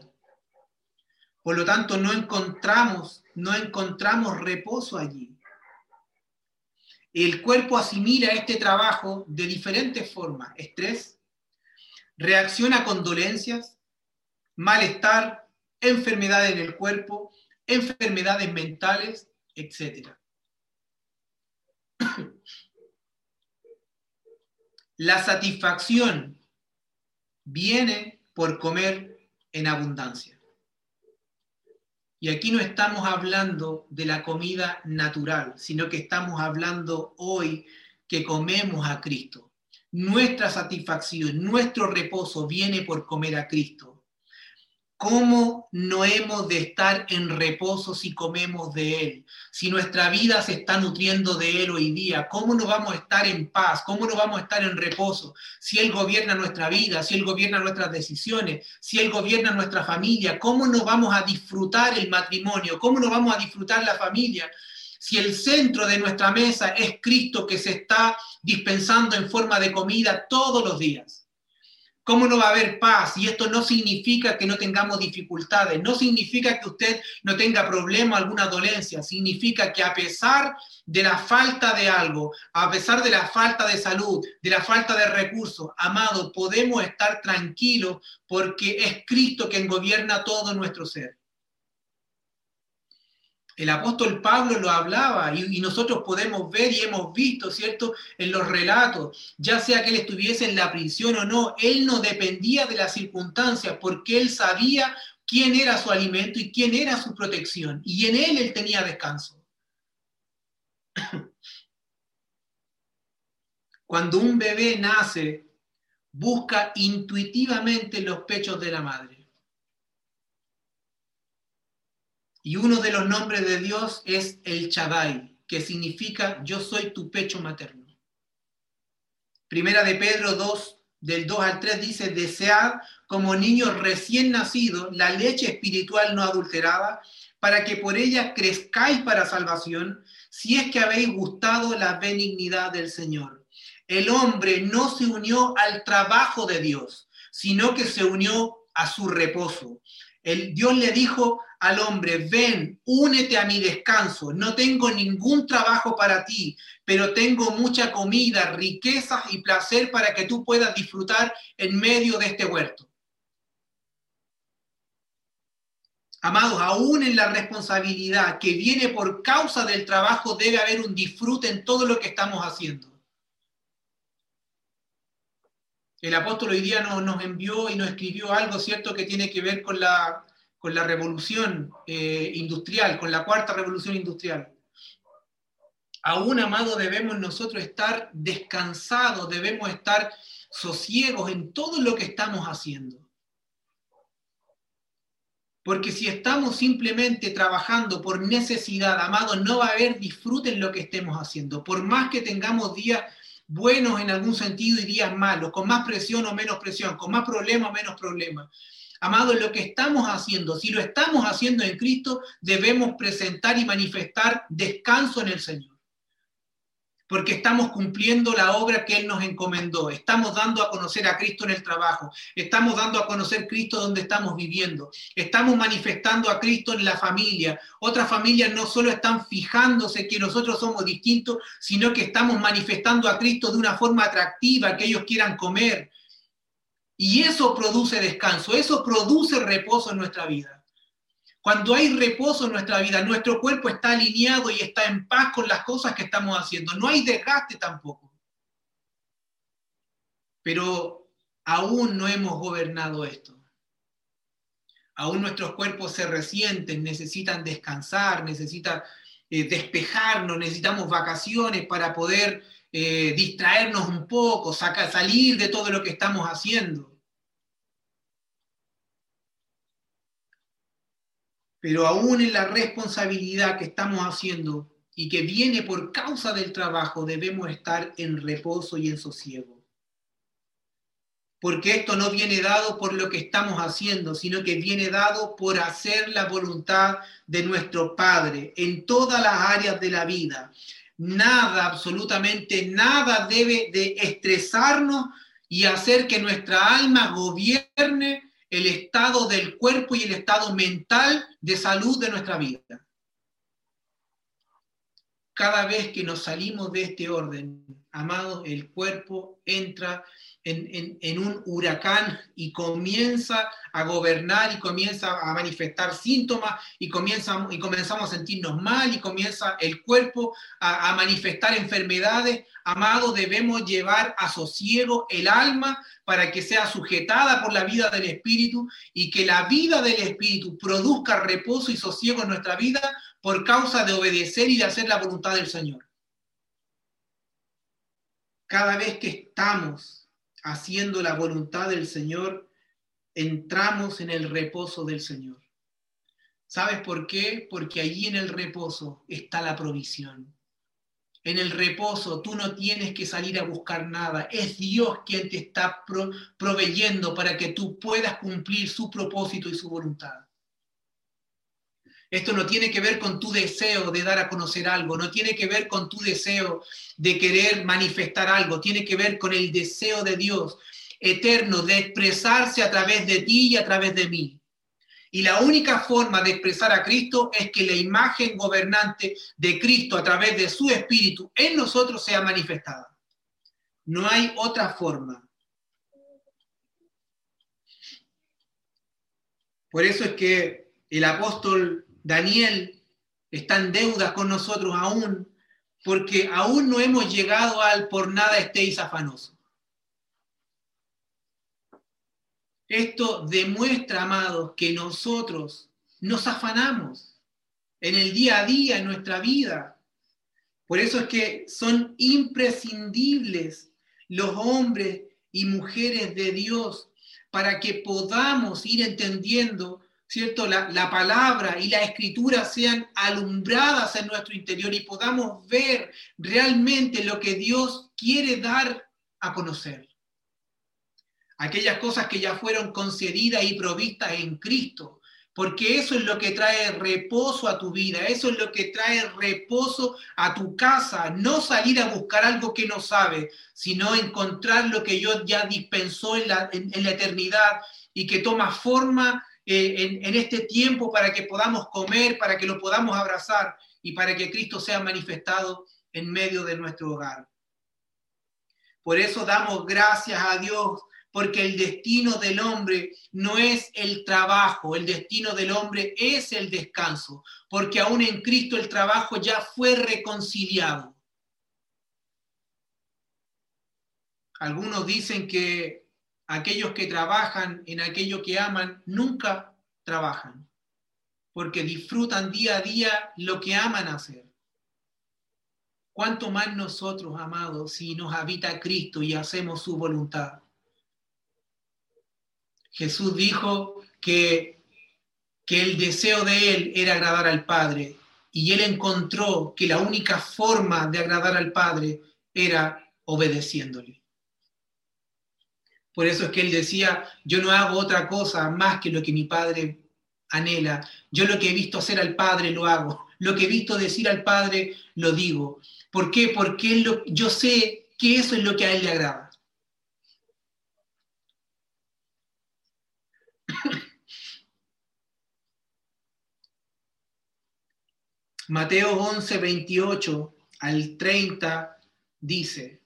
Por lo tanto, no encontramos, no encontramos reposo allí. El cuerpo asimila este trabajo de diferentes formas. Estrés, reacciona con dolencias, malestar, enfermedades en el cuerpo, enfermedades mentales, etc. La satisfacción viene por comer en abundancia. Y aquí no estamos hablando de la comida natural, sino que estamos hablando hoy que comemos a Cristo. Nuestra satisfacción, nuestro reposo viene por comer a Cristo. ¿Cómo no hemos de estar en reposo si comemos de Él? Si nuestra vida se está nutriendo de Él hoy día, ¿cómo no vamos a estar en paz? ¿Cómo no vamos a estar en reposo? Si Él gobierna nuestra vida, si Él gobierna nuestras decisiones, si Él gobierna nuestra familia, ¿cómo no vamos a disfrutar el matrimonio? ¿Cómo no vamos a disfrutar la familia? Si el centro de nuestra mesa es Cristo que se está dispensando en forma de comida todos los días. ¿Cómo no va a haber paz? Y esto no significa que no tengamos dificultades, no significa que usted no tenga problema, alguna dolencia, significa que a pesar de la falta de algo, a pesar de la falta de salud, de la falta de recursos, amado, podemos estar tranquilos porque es Cristo quien gobierna todo nuestro ser. El apóstol Pablo lo hablaba y, nosotros podemos ver y hemos visto, ¿cierto? En los relatos, ya sea que él estuviese en la prisión o no, él no dependía de las circunstancias porque él sabía quién era su alimento y quién era su protección. Y en él él tenía descanso. *coughs* Cuando un bebé nace, busca intuitivamente los pechos de la madre. Y uno de los nombres de Dios es el Chadai, que significa yo soy tu pecho materno. Primera de Pedro 2, del 2 al 3 dice, desead como niños recién nacidos la leche espiritual no adulterada, para que por ella crezcáis para salvación, si es que habéis gustado la benignidad del Señor. El hombre no se unió al trabajo de Dios, sino que se unió a su reposo. El, Dios le dijo, al hombre, ven, únete a mi descanso, no tengo ningún trabajo para ti, pero tengo mucha comida, riquezas y placer para que tú puedas disfrutar en medio de este huerto. Amados, aún en la responsabilidad que viene por causa del trabajo debe haber un disfrute en todo lo que estamos haciendo. El apóstol hoy día nos, nos envió y nos escribió algo, ¿cierto?, que tiene que ver con la, con la revolución eh, industrial, con la cuarta revolución industrial. Aún, amado, debemos nosotros estar descansados, debemos estar sosiegos en todo lo que estamos haciendo. Porque si estamos simplemente trabajando por necesidad, amado, no va a haber disfrute en lo que estemos haciendo. Por más que tengamos días buenos en algún sentido y días malos, con más presión o menos presión, con más problemas o menos problemas. Amado, lo que estamos haciendo, si lo estamos haciendo en Cristo, debemos presentar y manifestar descanso en el Señor. Porque estamos cumpliendo la obra que Él nos encomendó. Estamos dando a conocer a Cristo en el trabajo. Estamos dando a conocer Cristo donde estamos viviendo. Estamos manifestando a Cristo en la familia. Otras familias no solo están fijándose que nosotros somos distintos, sino que estamos manifestando a Cristo de una forma atractiva, que ellos quieran comer, Y eso produce descanso, eso produce reposo en nuestra vida. Cuando hay reposo en nuestra vida, nuestro cuerpo está alineado y está en paz con las cosas que estamos haciendo. No hay desgaste tampoco. Pero aún no hemos gobernado esto. Aún nuestros cuerpos se resienten, necesitan descansar, necesitan eh, despejarnos, necesitamos vacaciones para poder eh, distraernos un poco, salir de todo lo que estamos haciendo. Pero aún en la responsabilidad que estamos haciendo y que viene por causa del trabajo, debemos estar en reposo y en sosiego. Porque esto no viene dado por lo que estamos haciendo, sino que viene dado por hacer la voluntad de nuestro Padre en todas las áreas de la vida nada, absolutamente nada debe de estresarnos y hacer que nuestra alma gobierne el estado del cuerpo y el estado mental de salud de nuestra vida. Cada vez que nos salimos de este orden, amados, el cuerpo entra en, un huracán y comienza a gobernar y comienza a manifestar síntomas y, comienza, y comenzamos a sentirnos mal y comienza el cuerpo a, a manifestar enfermedades. Amado, debemos llevar a sosiego el alma para que sea sujetada por la vida del Espíritu y que la vida del Espíritu produzca reposo y sosiego en nuestra vida por causa de obedecer y de hacer la voluntad del Señor. Cada vez que estamos haciendo la voluntad del Señor, entramos en el reposo del Señor. ¿Sabes por qué? Porque allí en el reposo está la provisión. En el reposo tú no tienes que salir a buscar nada. Es Dios quien te está proveyendo para que tú puedas cumplir su propósito y su voluntad. Esto no tiene que ver con tu deseo de dar a conocer algo, no tiene que ver con tu deseo de querer manifestar algo, tiene que ver con el deseo de Dios eterno de expresarse a través de ti y a través de mí. Y la única forma de expresar a Cristo es que la imagen gobernante de Cristo a través de su Espíritu en nosotros sea manifestada. No hay otra forma. Por eso es que el apóstol Daniel está en deuda con nosotros aún, porque aún no hemos llegado al por nada estéis afanoso. Esto demuestra, amados, que nosotros nos afanamos en el día a día, en nuestra vida. Por eso es que son imprescindibles los hombres y mujeres de Dios para que podamos ir entendiendo ¿cierto? La, la, palabra y la escritura sean alumbradas en nuestro interior y podamos ver realmente lo que Dios quiere dar a conocer. Aquellas cosas que ya fueron concedidas y provistas en Cristo, porque eso es lo que trae reposo a tu vida, eso es lo que trae reposo a tu casa, no salir a buscar algo que no sabe, sino encontrar lo que Dios ya dispensó en la, en la eternidad y que toma forma eh, en, este tiempo para que podamos comer, para que lo podamos abrazar y para que Cristo sea manifestado en medio de nuestro hogar. Por eso damos gracias a Dios, porque el destino del hombre no es el trabajo, el destino del hombre es el descanso, porque aún en Cristo el trabajo ya fue reconciliado. Algunos dicen que aquellos que trabajan en aquello que aman nunca trabajan, porque disfrutan día a día lo que aman hacer. ¿Cuánto más nosotros, amados, si nos habita Cristo y hacemos su voluntad? Jesús dijo que, que el deseo de Él era agradar al Padre y Él encontró que la única forma de agradar al Padre era obedeciéndole. Por eso es que él decía, yo no hago otra cosa más que lo que mi padre anhela. Yo lo que he visto hacer al padre lo hago. Lo que he visto decir al padre lo digo. ¿Por qué? Porque yo sé que eso es lo que a él le agrada. *coughs* Mateo 11, 28 al 30 dice,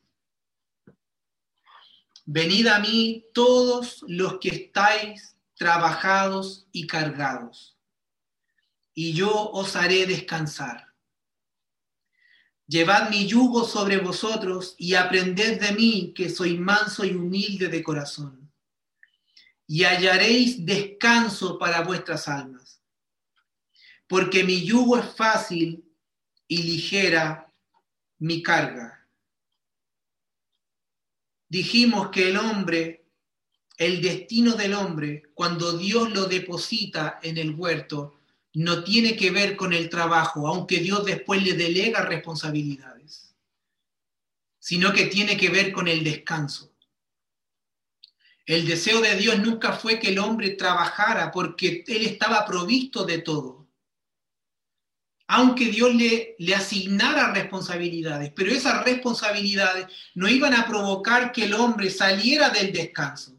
Venid a mí todos los que estáis trabajados y cargados, y yo os haré descansar. Llevad mi yugo sobre vosotros y aprended de mí, que soy manso y humilde de corazón, y hallaréis descanso para vuestras almas, porque mi yugo es fácil y ligera mi carga. Dijimos que el hombre el destino del hombre, cuando Dios lo deposita en el huerto, no tiene que ver con el trabajo, aunque Dios después le delega responsabilidades, sino que tiene que ver con el descanso. El deseo de Dios nunca fue que el hombre trabajara porque él estaba provisto de todo. Aunque Dios le, asignara responsabilidades, pero esas responsabilidades no iban a provocar que el hombre saliera del descanso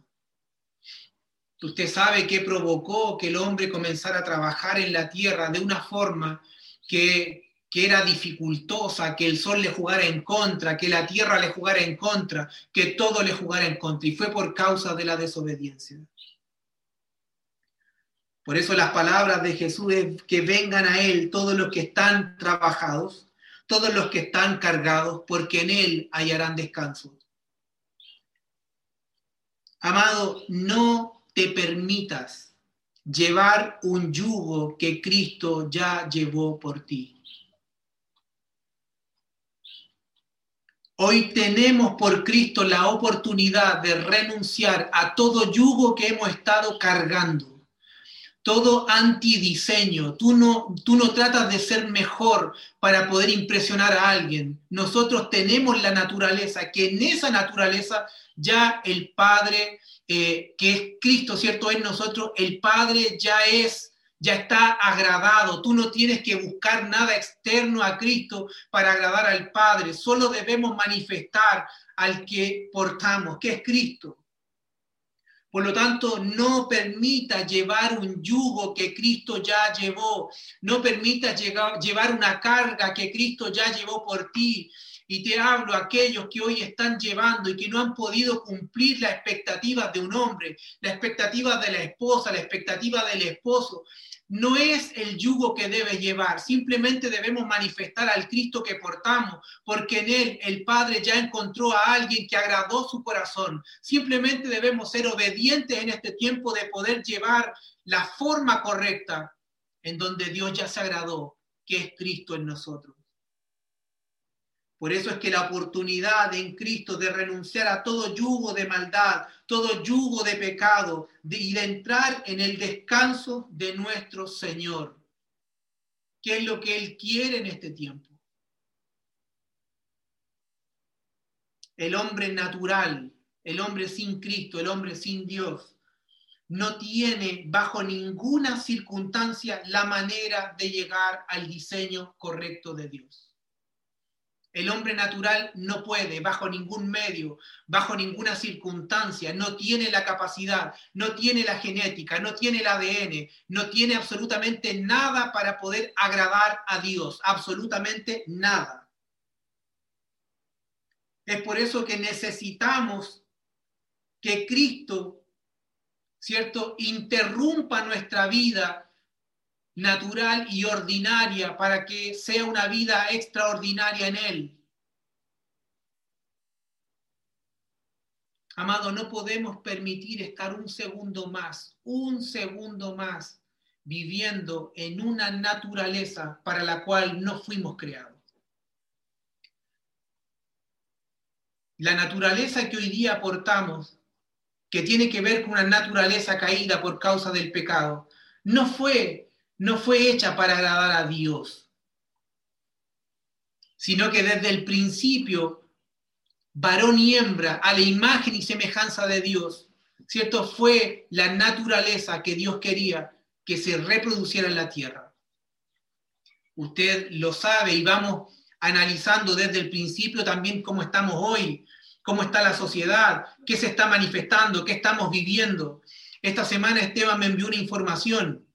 Usted sabe qué provocó que el hombre comenzara a trabajar en la tierra de una forma que, era dificultosa, que el sol le jugara en contra, que la tierra le jugara en contra, que todo le jugara en contra. Y fue por causa de la desobediencia. Por eso las palabras de Jesús es que vengan a Él todos los que están trabajados, todos los que están cargados, porque en Él hallarán descanso. Amado, no te permitas llevar un yugo que Cristo ya llevó por ti. Hoy tenemos por Cristo la oportunidad de renunciar a todo yugo que hemos estado cargando, todo antidiseño. Tú no, tú no tratas de ser mejor para poder impresionar a alguien. Nosotros tenemos la naturaleza, que en esa naturaleza ya el Padre eh, que es Cristo, ¿cierto? En nosotros, el Padre ya es, ya está agradado. Tú no tienes que buscar nada externo a Cristo para agradar al Padre. Solo debemos manifestar al que portamos, que es Cristo. Por lo tanto, no permita llevar un yugo que Cristo ya llevó. No permita llevar una carga que Cristo ya llevó por ti. Y te hablo a aquellos que hoy están llevando y que no han podido cumplir las expectativas de un hombre, la expectativa de la esposa, la expectativa del esposo. No es el yugo que debe llevar, simplemente debemos manifestar al Cristo que portamos, porque en Él el Padre ya encontró a alguien que agradó su corazón. Simplemente debemos ser obedientes en este tiempo de poder llevar la forma correcta en donde Dios ya se agradó, que es Cristo en nosotros. Por eso es que la oportunidad en Cristo de renunciar a todo yugo de maldad, todo yugo de pecado y de entrar en el descanso de nuestro Señor. ¿Qué es lo que Él quiere en este tiempo? El hombre natural, el hombre sin Cristo, el hombre sin Dios, no tiene bajo ninguna circunstancia la manera de llegar al diseño correcto de Dios. El hombre natural no puede, bajo ningún medio, bajo ninguna circunstancia, no tiene la capacidad, no tiene la genética, no tiene el ADN, no tiene absolutamente nada para poder agradar a Dios, absolutamente nada. Es por eso que necesitamos que Cristo, ¿cierto?, interrumpa nuestra vida natural y ordinaria para que sea una vida extraordinaria en Él. Amado, no podemos permitir estar un segundo más, un segundo más viviendo en una naturaleza para la cual no fuimos creados. La naturaleza que hoy día portamos, que tiene que ver con una naturaleza caída por causa del pecado, no fue no fue hecha para agradar a Dios, sino que desde el principio, varón y hembra, a la imagen y semejanza de Dios, ¿cierto? Fue la naturaleza que Dios quería que se reproduciera en la tierra. Usted lo sabe y vamos analizando desde el principio también cómo estamos hoy, cómo está la sociedad, qué se está manifestando, qué estamos viviendo. Esta semana Esteban me envió una información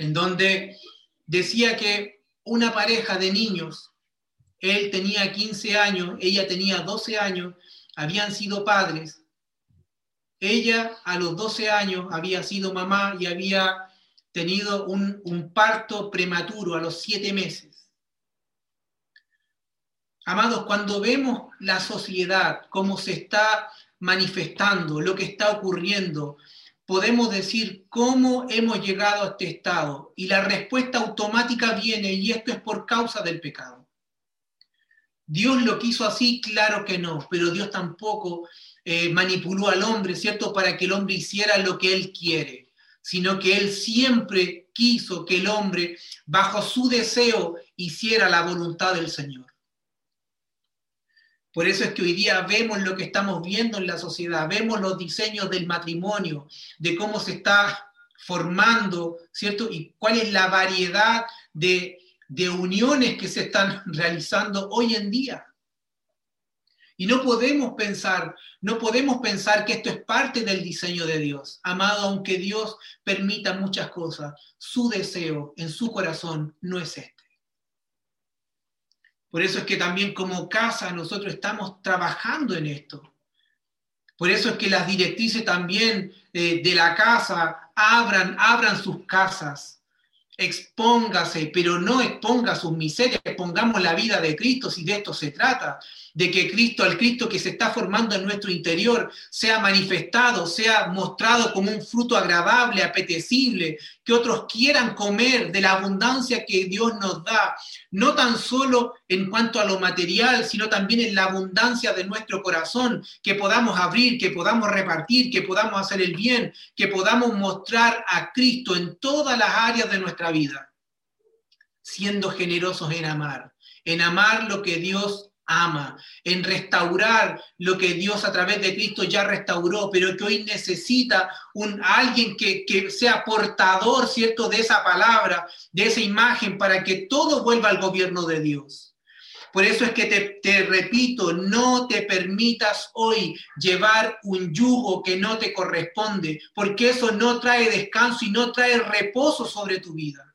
en donde decía que una pareja de niños, él tenía 15 años, ella tenía 12 años, habían sido padres Ella a los 12 años había sido mamá y había tenido un, parto prematuro a los 7 meses. Amados, cuando vemos la sociedad, cómo se está manifestando, lo que está ocurriendo, podemos decir cómo hemos llegado a este estado. Y la respuesta automática viene, y esto es por causa del pecado. Dios lo quiso así, claro que no, pero Dios tampoco eh, manipuló al hombre, ¿cierto? Para que el hombre hiciera lo que él quiere, sino que él siempre quiso que el hombre, bajo su deseo, hiciera la voluntad del Señor. Por eso es que hoy día vemos lo que estamos viendo en la sociedad, vemos los diseños del matrimonio, de cómo se está formando, ¿cierto? Y cuál es la variedad de, de uniones que se están *laughs* realizando hoy en día. Y no podemos pensar, no podemos pensar que esto es parte del diseño de Dios. Amado, aunque Dios permita muchas cosas, su deseo en su corazón no es este. Por eso es que también como casa nosotros estamos trabajando en esto. Por eso es que las directrices también eh, de la casa abran, abran sus casas, expóngase, pero no exponga sus miserias, expongamos la vida de Cristo si de esto se trata. De que Cristo, al Cristo que se está formando en nuestro interior, sea manifestado, sea mostrado como un fruto agradable, apetecible, que otros quieran comer de la abundancia que Dios nos da, no tan solo en cuanto a lo material, sino también en la abundancia de nuestro corazón, que podamos abrir, que podamos repartir, que podamos hacer el bien, que podamos mostrar a Cristo en todas las áreas de nuestra vida, siendo generosos en amar, en amar lo que Dios ama, en restaurar lo que Dios a través de Cristo ya restauró, pero que hoy necesita un, alguien que, que sea portador, ¿cierto?, de esa palabra, de esa imagen, para que todo vuelva al gobierno de Dios. Por eso es que te, te, repito, no te permitas hoy llevar un yugo que no te corresponde, porque eso no trae descanso y no trae reposo sobre tu vida.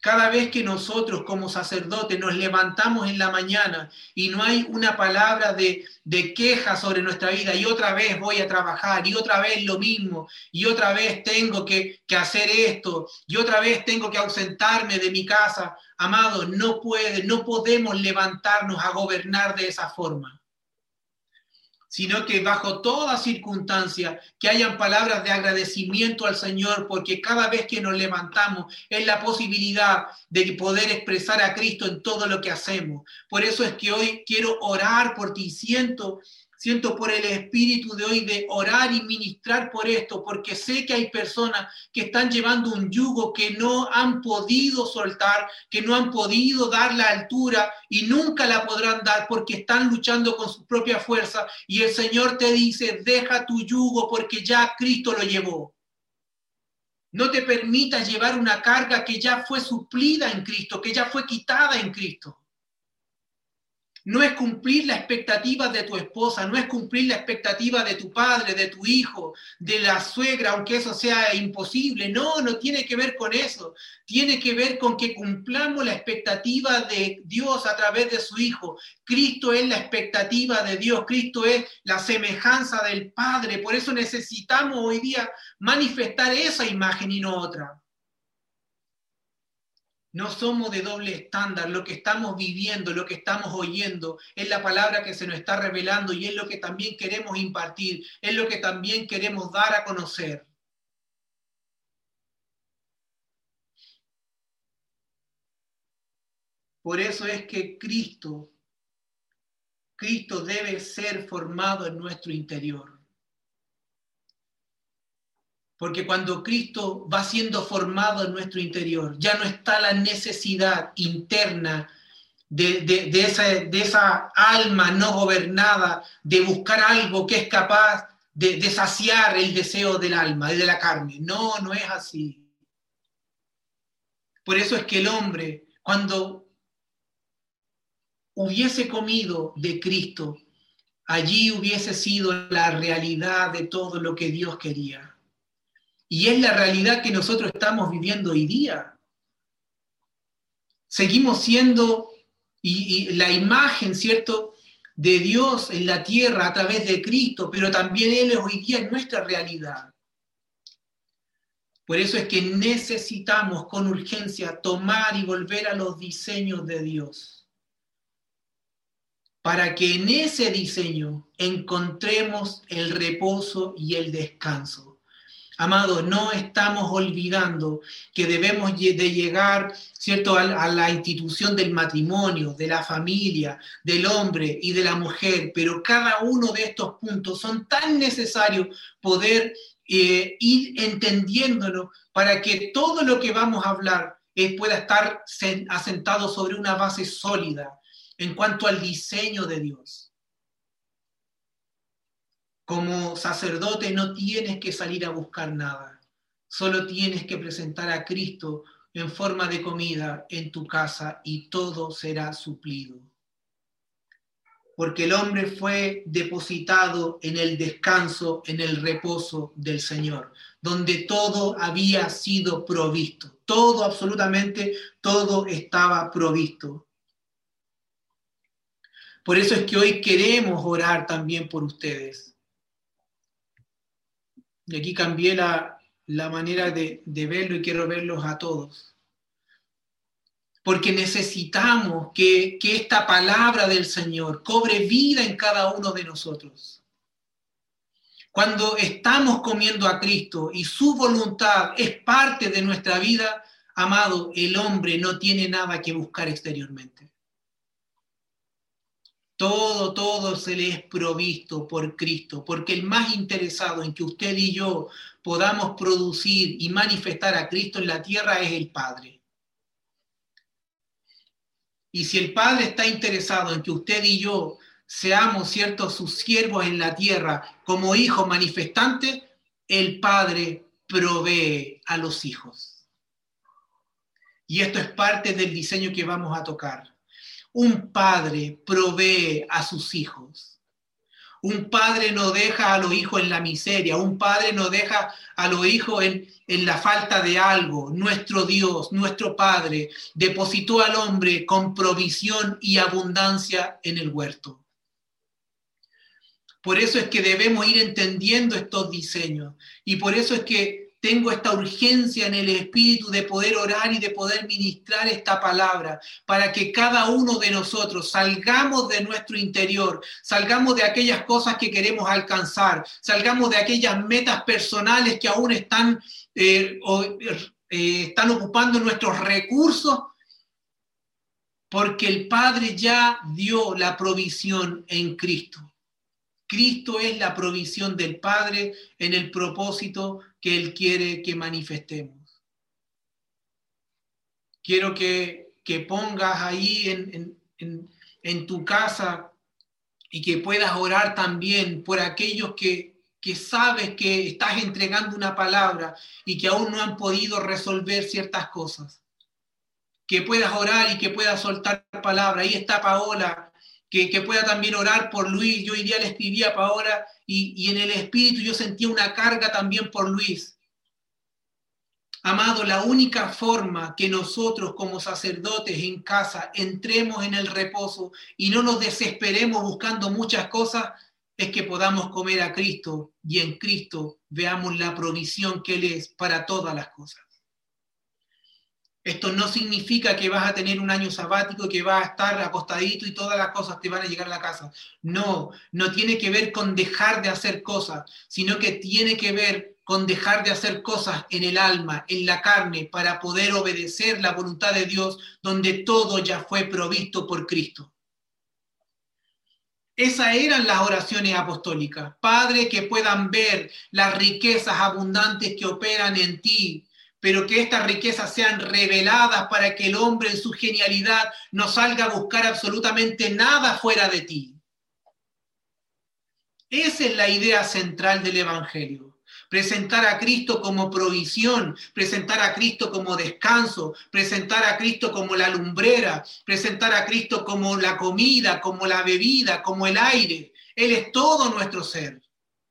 Cada vez que nosotros como sacerdotes nos levantamos en la mañana y no hay una palabra de, de, queja sobre nuestra vida y otra vez voy a trabajar y otra vez lo mismo y otra vez tengo que, que hacer esto y otra vez tengo que ausentarme de mi casa, amado, no puede, no podemos levantarnos a gobernar de esa forma sino que bajo toda circunstancia que hayan palabras de agradecimiento al Señor, porque cada vez que nos levantamos es la posibilidad de poder expresar a Cristo en todo lo que hacemos. Por eso es que hoy quiero orar por ti, siento siento por el espíritu de hoy de orar y ministrar por esto, porque sé que hay personas que están llevando un yugo que no han podido soltar, que no han podido dar la altura y nunca la podrán dar porque están luchando con su propia fuerza. Y el Señor te dice, deja tu yugo porque ya Cristo lo llevó. No te permitas llevar una carga que ya fue suplida en Cristo, que ya fue quitada en Cristo. No es cumplir la expectativa de tu esposa, no es cumplir la expectativa de tu padre, de tu hijo, de la suegra, aunque eso sea imposible. No, no tiene que ver con eso. Tiene que ver con que cumplamos la expectativa de Dios a través de su Hijo. Cristo es la expectativa de Dios, Cristo es la semejanza del Padre. Por eso necesitamos hoy día manifestar esa imagen y no otra. No somos de doble estándar, lo que estamos viviendo, lo que estamos oyendo, es la palabra que se nos está revelando y es lo que también queremos impartir, es lo que también queremos dar a conocer. Por eso es que Cristo, Cristo debe ser formado en nuestro interior. Porque cuando Cristo va siendo formado en nuestro interior, ya no está la necesidad interna de, esa, de esa alma no gobernada de buscar algo que es capaz de, de saciar el deseo del alma de la carne. No, no es así. Por eso es que el hombre, cuando hubiese comido de Cristo, allí hubiese sido la realidad de todo lo que Dios quería. Y es la realidad que nosotros estamos viviendo hoy día. Seguimos siendo, y, la imagen, ¿cierto?, de Dios en la tierra a través de Cristo, pero también Él es hoy día en nuestra realidad. Por eso es que necesitamos con urgencia tomar y volver a los diseños de Dios, para que en ese diseño encontremos el reposo y el descanso. Amado, no estamos olvidando que debemos de llegar, ¿cierto?, a, la institución del matrimonio, de la familia, del hombre y de la mujer, pero cada uno de estos puntos son tan necesarios poder eh, ir entendiéndolo para que todo lo que vamos a hablar eh, pueda estar asentado sobre una base sólida en cuanto al diseño de Dios. Como sacerdote no tienes que salir a buscar nada, solo tienes que presentar a Cristo en forma de comida en tu casa y todo será suplido. Porque el hombre fue depositado en el descanso, en el reposo del Señor, donde todo había sido provisto, todo, absolutamente todo estaba provisto. Por eso es que hoy queremos orar también por ustedes y aquí cambié la, manera de, verlo y quiero verlos a todos. Porque necesitamos que, que esta palabra del Señor cobre vida en cada uno de nosotros. Cuando estamos comiendo a Cristo y su voluntad es parte de nuestra vida, amado, el hombre no tiene nada que buscar exteriormente. Todo, todo se le es provisto por Cristo, porque el más interesado en que usted y yo podamos producir y manifestar a Cristo en la tierra es el Padre. Y si el Padre está interesado en que usted y yo seamos, ciertos, sus siervos en la tierra como hijos manifestantes, el Padre provee a los hijos. Y esto es parte del diseño que vamos a tocar. Un padre provee a sus hijos. Un padre no deja a los hijos en la miseria, un padre no deja a los hijos en, en, la falta de algo. Nuestro Dios, nuestro Padre, depositó al hombre con provisión y abundancia en el huerto. Por eso es que debemos ir entendiendo estos diseños y por eso es que tengo esta urgencia en el Espíritu de poder orar y de poder ministrar esta palabra para que cada uno de nosotros salgamos de nuestro interior, salgamos de aquellas cosas que queremos alcanzar, salgamos de aquellas metas personales que aún están, eh, eh, están ocupando nuestros recursos, porque el Padre ya dio la provisión en Cristo. Cristo es la provisión del Padre en el propósito que Él quiere que manifestemos. Quiero que, pongas ahí en, tu casa y que puedas orar también por aquellos que, que sabes que estás entregando una palabra y que aún no han podido resolver ciertas cosas. Que puedas orar y que puedas soltar palabra. Ahí está Paola que, pueda también orar por Luis. Yo hoy día le escribí a Paola y, y en el espíritu yo sentía una carga también por Luis. Amado, la única forma que nosotros como sacerdotes en casa entremos en el reposo y no nos desesperemos buscando muchas cosas es que podamos comer a Cristo y en Cristo veamos la provisión que Él es para todas las cosas. Esto no significa que vas a tener un año sabático que vas a estar acostadito y todas las cosas te van a llegar a la casa. No, no tiene que ver con dejar de hacer cosas, sino que tiene que ver con dejar de hacer cosas en el alma, en la carne, para poder obedecer la voluntad de Dios, donde todo ya fue provisto por Cristo. Esas eran las oraciones apostólicas. Padre, que puedan ver las riquezas abundantes que operan en ti, pero que estas riquezas sean reveladas para que el hombre en su genialidad no salga a buscar absolutamente nada fuera de ti. Esa es la idea central del Evangelio. Presentar a Cristo como provisión, presentar a Cristo como descanso, presentar a Cristo como la lumbrera, presentar a Cristo como la comida, como la bebida, como el aire. Él es todo nuestro ser.